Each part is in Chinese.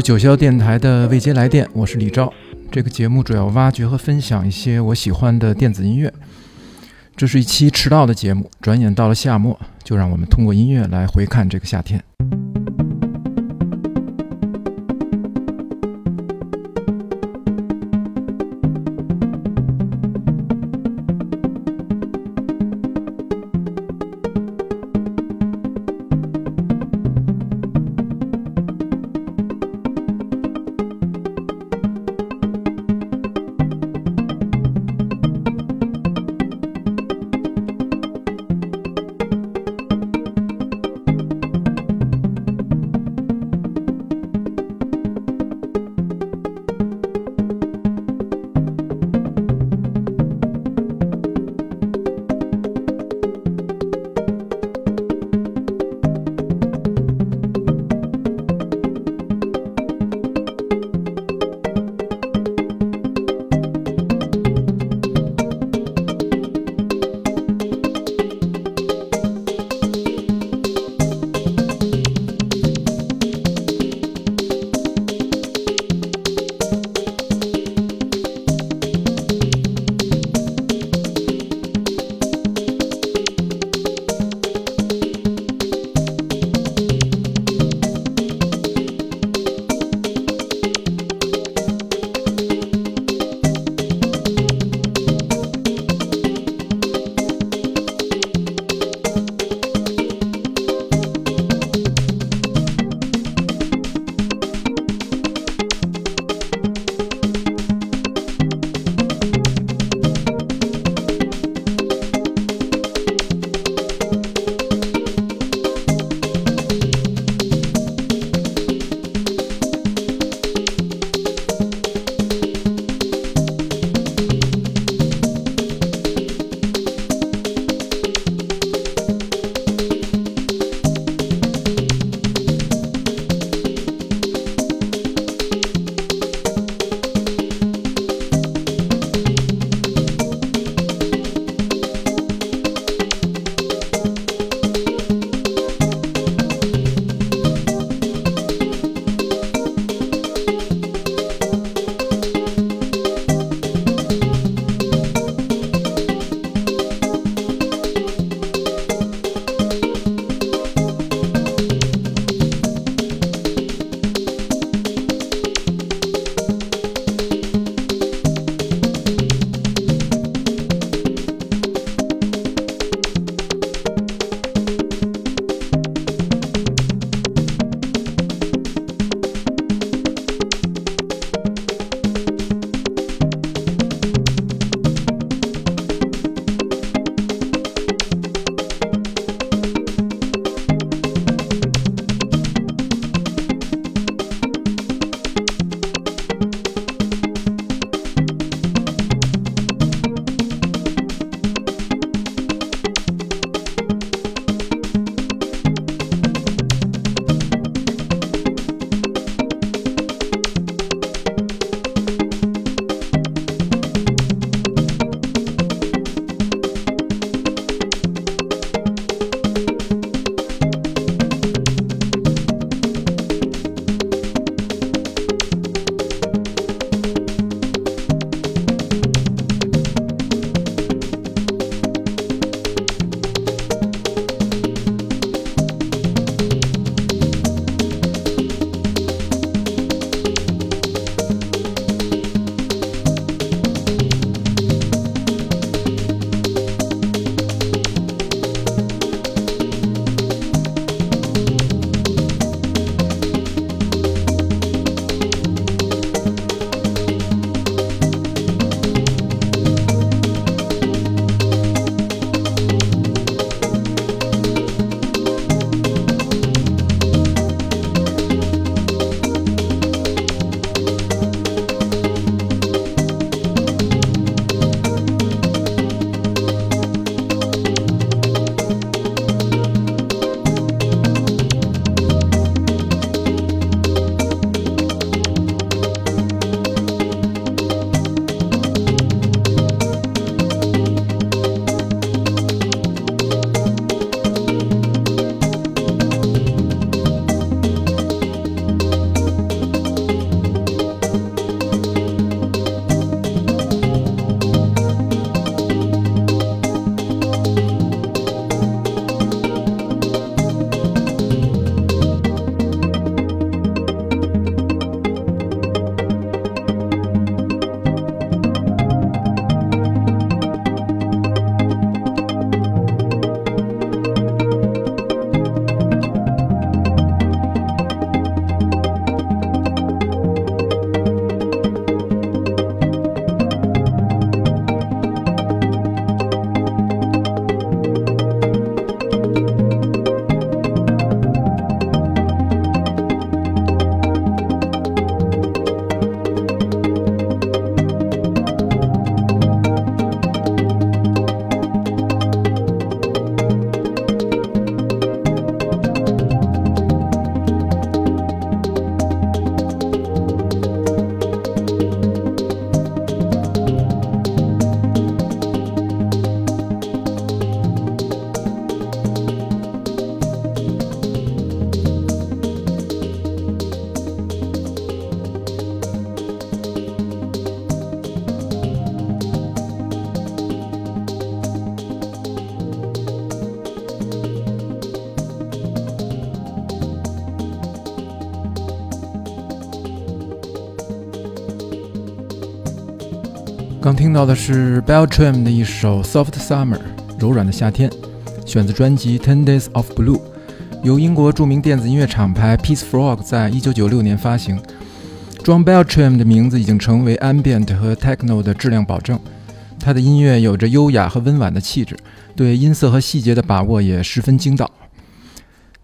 九霄电台的未接来电，我是李昭。这个节目主要挖掘和分享一些我喜欢的电子音乐。这是一期迟到的节目，转眼到了夏末，就让我们通过音乐来回看这个夏天。听到的是 Beltram 的一首《Soft Summer》，柔软的夏天，选自专辑《Ten Days of Blue》，由英国著名电子音乐厂牌 Peace Frog 在一九九六年发行。John Beltram 的名字已经成为 Ambient 和 Techno 的质量保证。他的音乐有着优雅和温婉的气质，对音色和细节的把握也十分精到。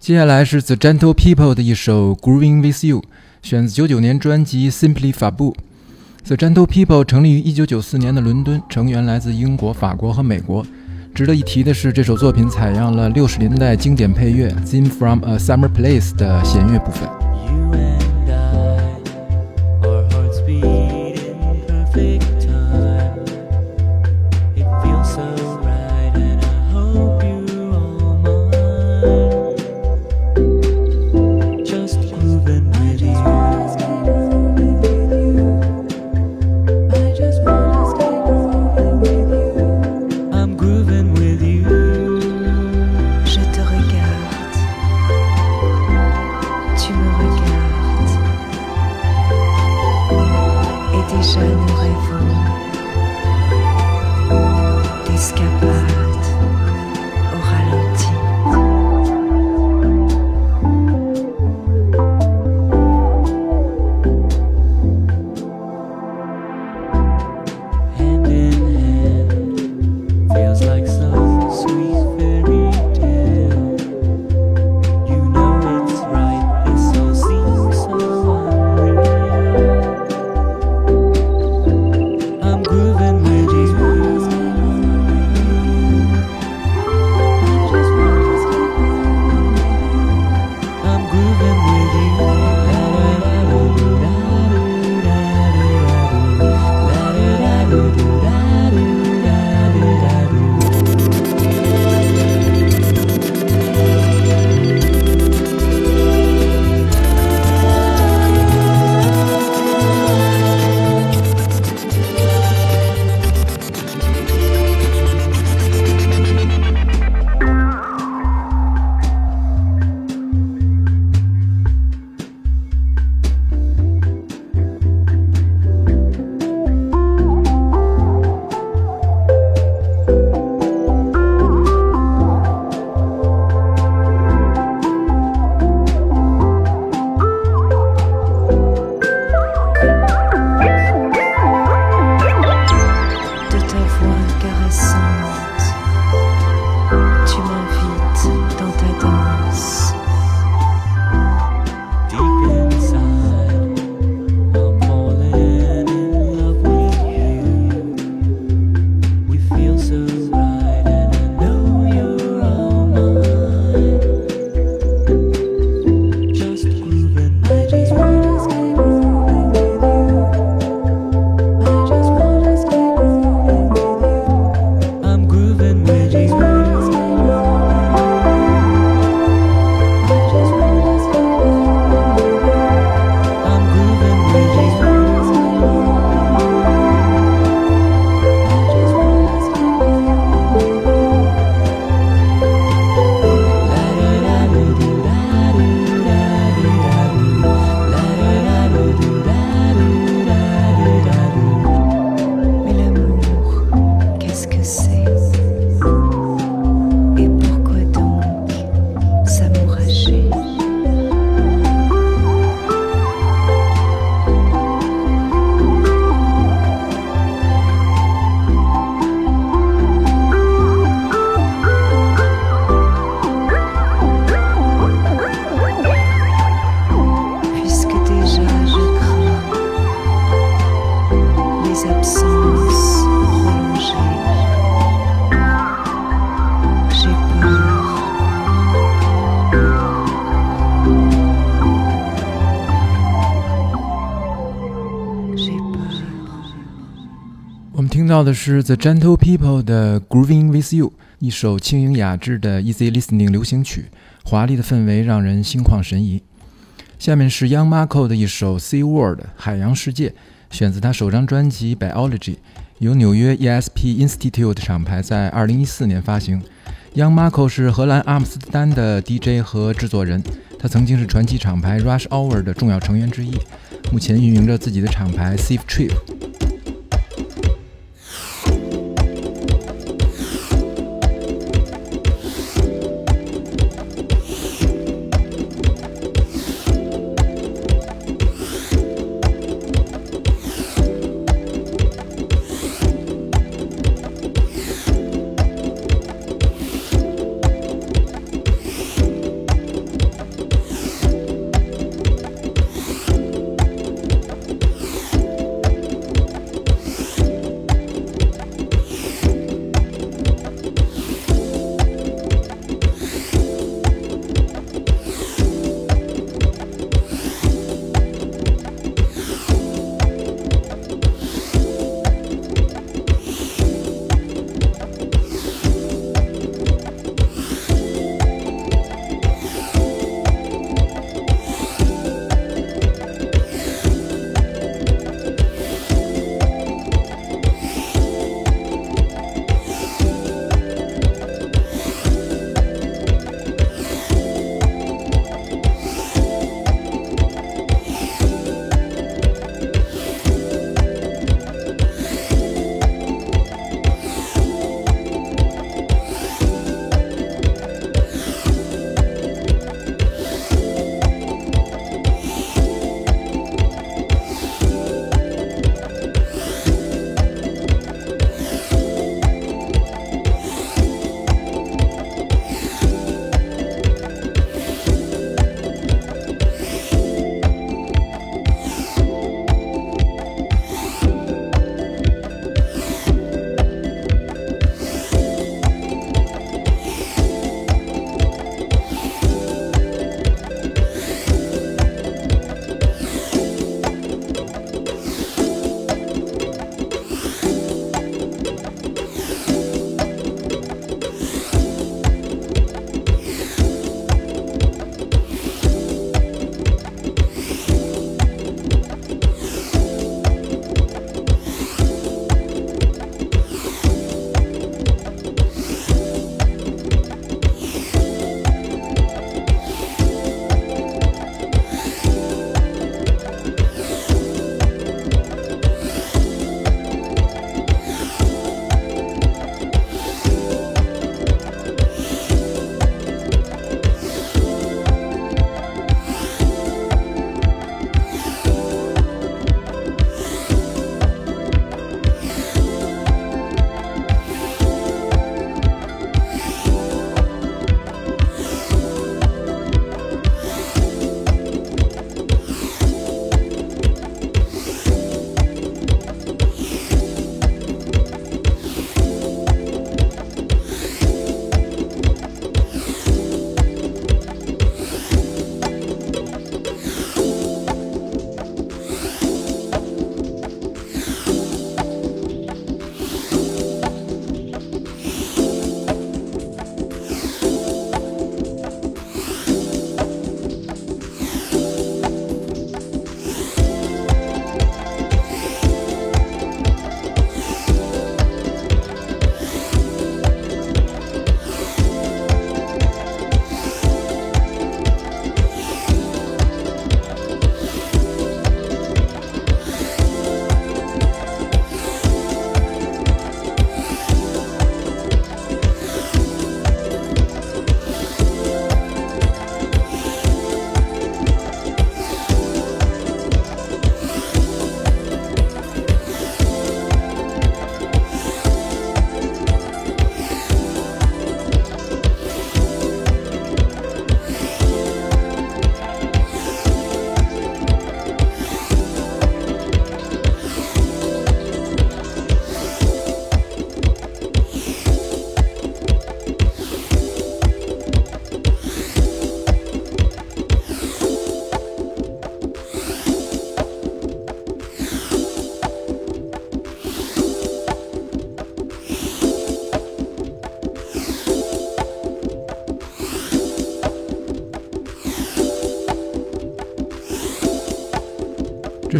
接下来是 The Gentle People 的一首《Grooving with You》，选自九九年专辑《Simply Fabu》。The Gentle People 成立于1994年的伦敦，成员来自英国、法国和美国。值得一提的是，这首作品采样了60年代经典配乐《Theme from a Summer Place》的弦乐部分。是 The Gentle People 的 Grooving with You，一首轻盈雅致的 Easy Listening 流行曲，华丽的氛围让人心旷神怡。下面是 Young Marco 的一首 Sea World 海洋世界，选自他首张专辑 Biology，由纽约 ESP Institute 厂牌在2014年发行。Young Marco 是荷兰阿姆斯特丹的 DJ 和制作人，他曾经是传奇厂牌 Rush Hour 的重要成员之一，目前运营着自己的厂牌 Safe Trip。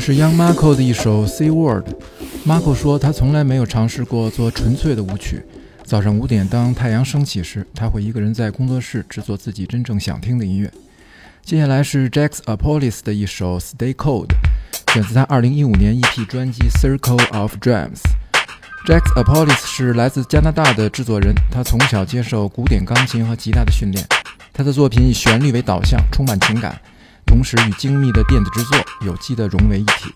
是 Young Marco 的一首《Sea World》。Marco 说，他从来没有尝试过做纯粹的舞曲。早上五点，当太阳升起时，他会一个人在工作室制作自己真正想听的音乐。接下来是 Jax Apolis 的一首《Stay Cold》，选自他2015年 EP 专辑《Circle of Dreams》。Jax Apolis 是来自加拿大的制作人，他从小接受古典钢琴和吉他的训练。他的作品以旋律为导向，充满情感，同时与精密的电子制作有机的融为一体。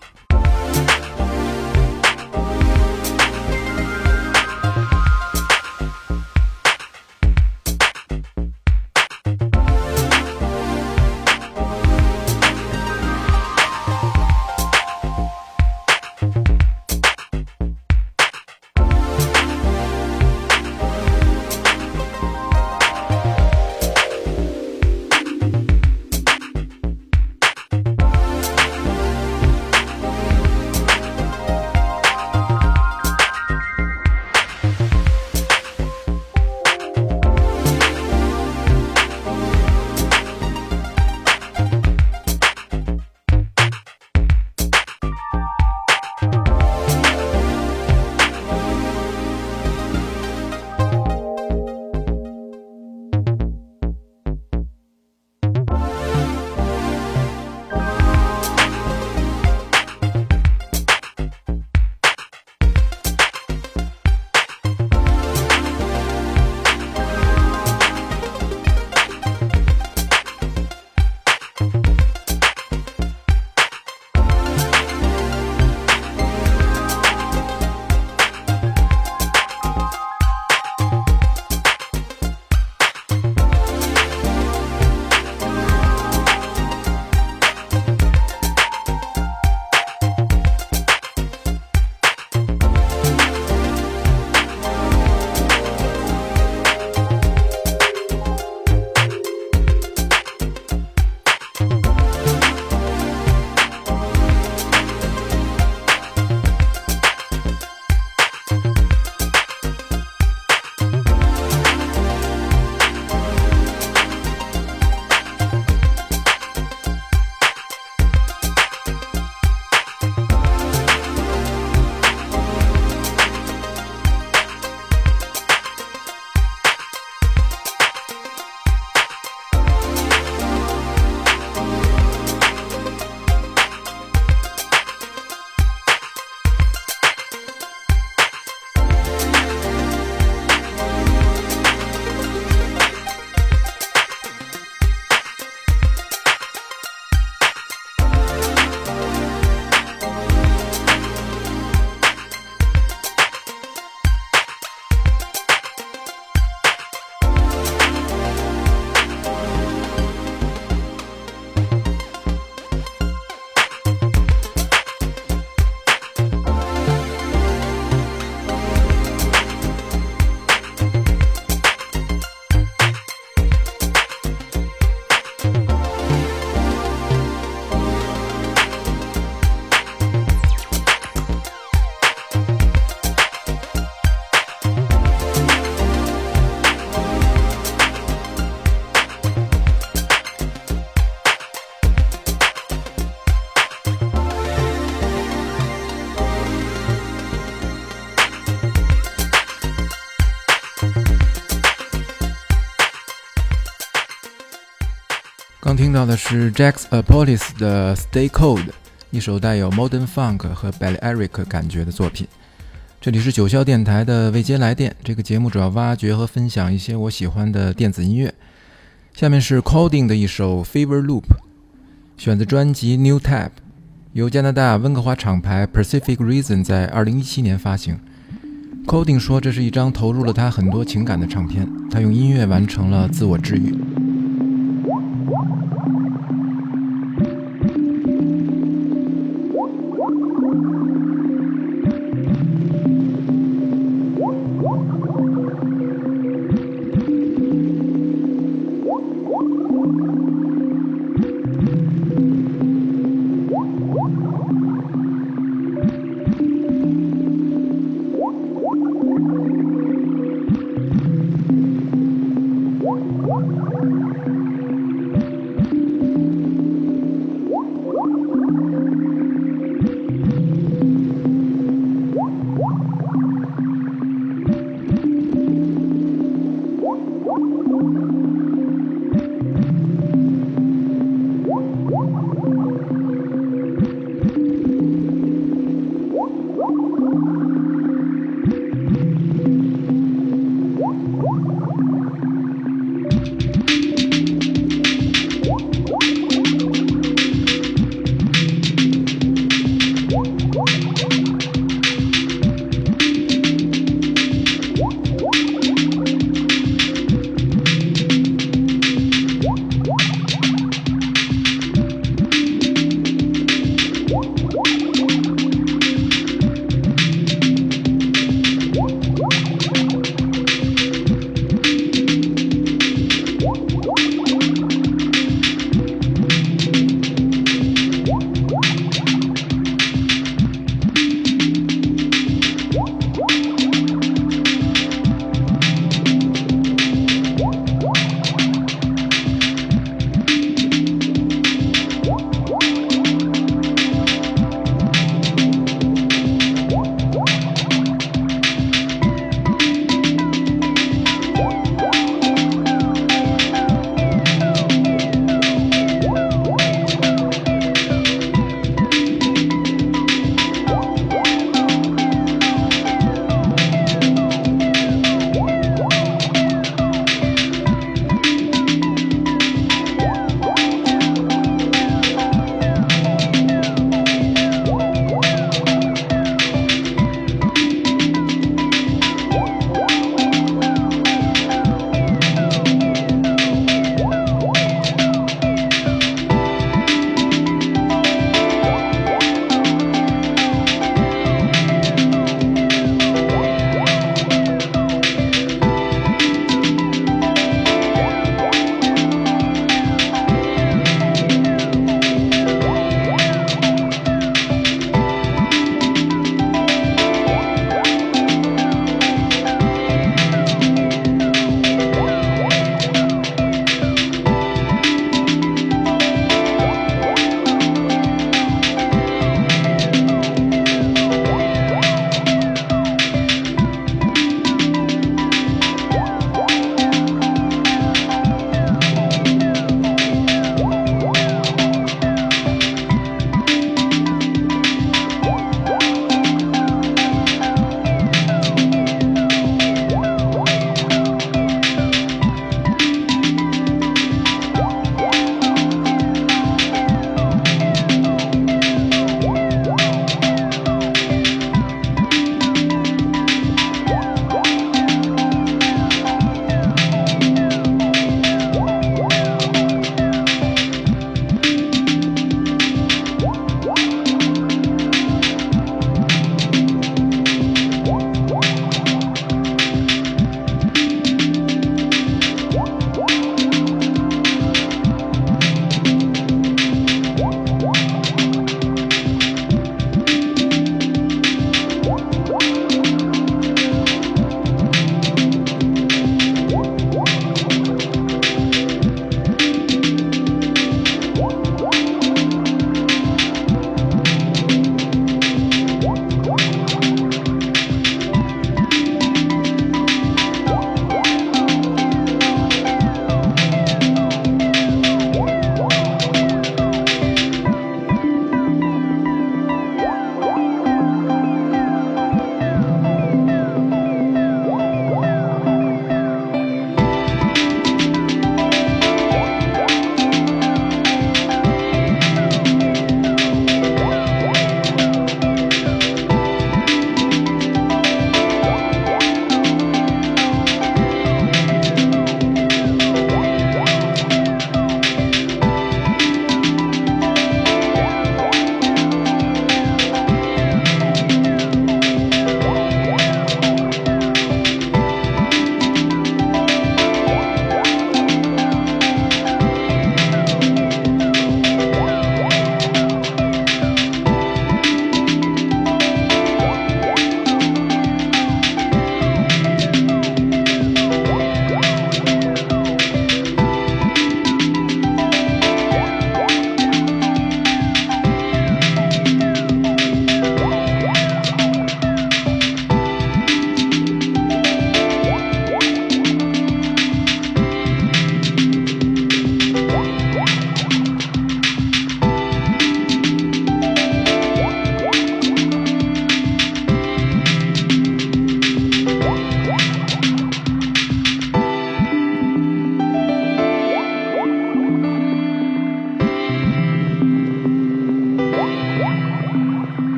听到的是 Jax Apolis 的《Stay Cold》，一首带有 Modern Funk 和 Balearic 感觉的作品。这里是九霄电台的未接来电，这个节目主要挖掘和分享一些我喜欢的电子音乐。下面是 Coding 的一首《Fever Loop》，选自专辑《New Tab》，由加拿大温哥华厂牌 Pacific Reason 在2017年发行。Coding 说这是一张投入了他很多情感的唱片，他用音乐完成了自我治愈。you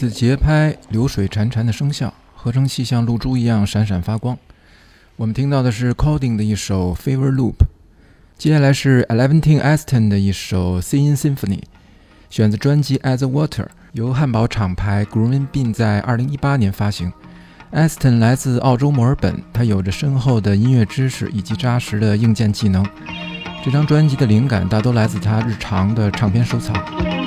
的节拍，流水潺潺的声效，合成器像露珠一样闪闪发光。我们听到的是 Coding 的一首 Fever Loop，接下来是 Eleventeen Aston 的一首 Singing Symphony，选自专辑 As Water，由汉堡厂牌 Green Bean 在2018年发行。Aston 来自澳洲墨尔本，他有着深厚的音乐知识以及扎实的硬件技能。这张专辑的灵感大都来自他日常的唱片收藏。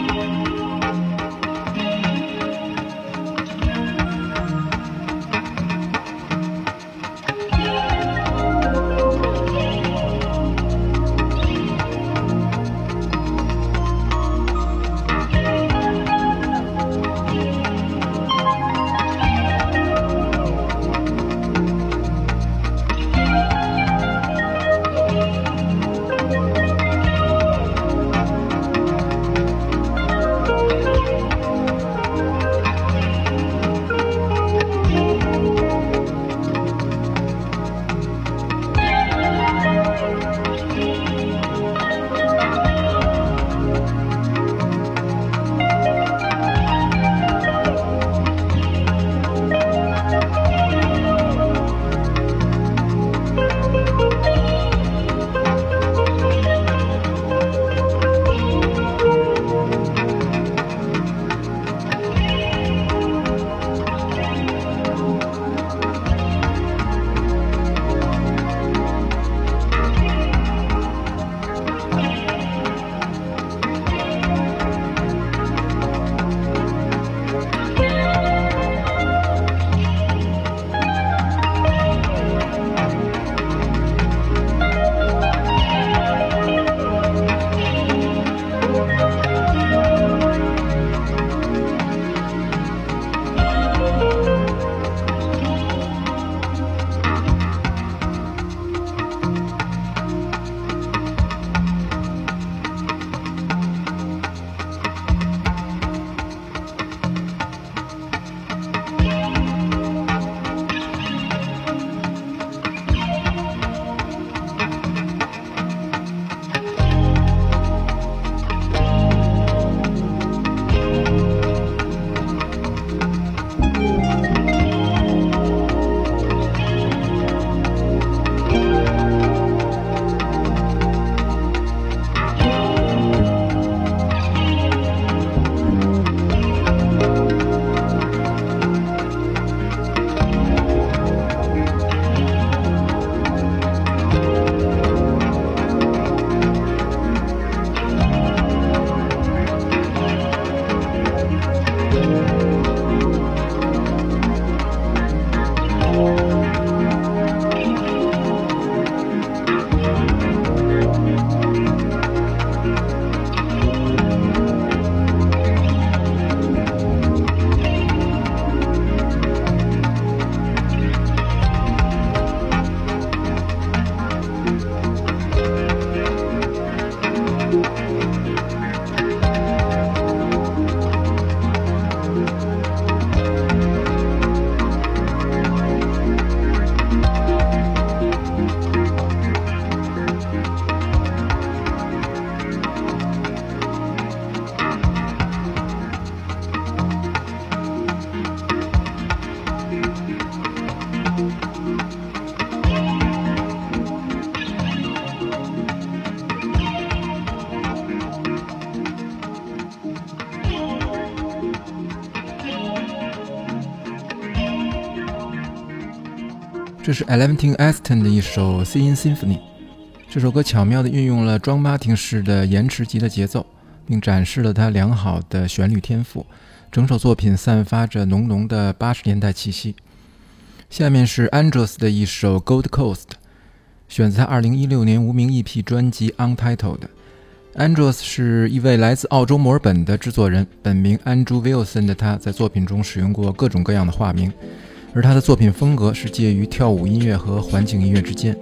这是 Eleventeen Aston 的一首 Singing Symphony。这首歌巧妙地运用了庄马丁式的延迟级的节奏，并展示了他良好的旋律天赋。整首作品散发着浓浓的八十年代气息。下面是 Andros 的一首 Gold Coast，选自他二零一六年无名 EP 专辑 Untitled。Andros 是一位来自澳洲墨尔本的制作人，本名 Andrew Wilson 的他在作品中使用过各种各样的化名。而他的作品风格是介于跳舞音乐和环境音乐之间。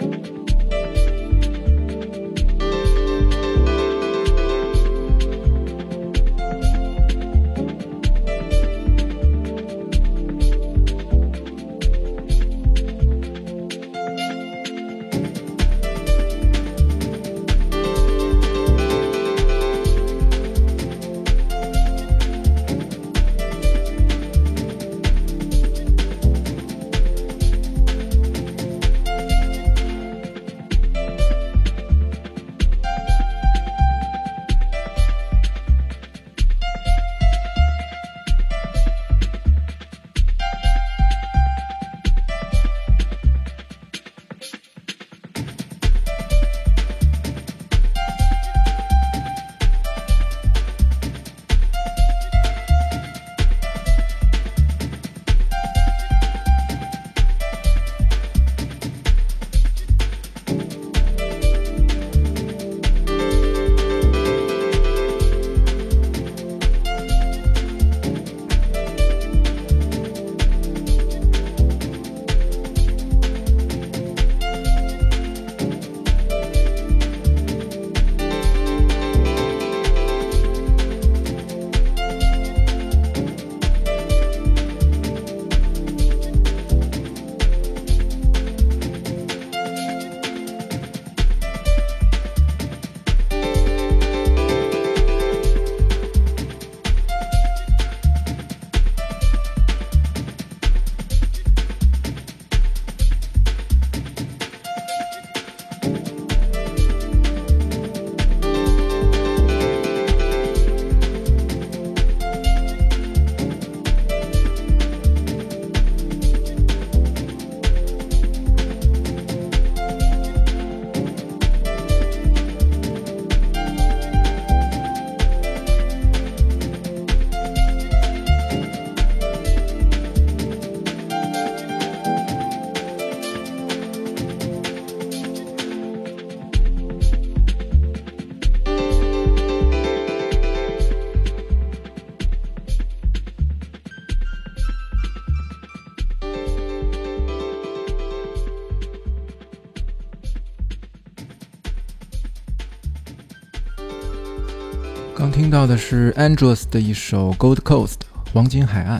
到的是 Andrews 的一首《Gold Coast》黄金海岸。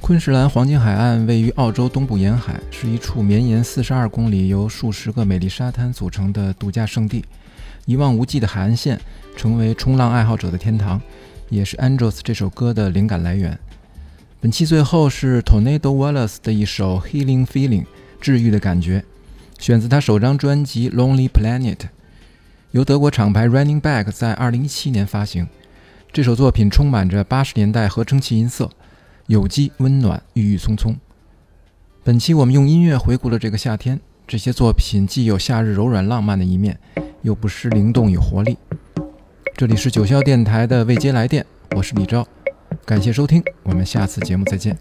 昆士兰黄金海岸位于澳洲东部沿海，是一处绵延四十二公里、由数十个美丽沙滩组成的度假胜地。一望无际的海岸线成为冲浪爱好者的天堂，也是 Andrews 这首歌的灵感来源。本期最后是 Tornado Wallace 的一首《Healing Feeling》，治愈的感觉，选自他首张专辑《Lonely Planet》，由德国厂牌 Running Back 在2017年发行。这首作品充满着八十年代合成器音色。有机、温暖、郁郁葱葱。本期我们用音乐回顾了这个夏天，这些作品既有夏日柔软浪漫的一面，又不失灵动与活力。这里是九霄电台的未接来电，我是李钊，感谢收听，我们下次节目再见。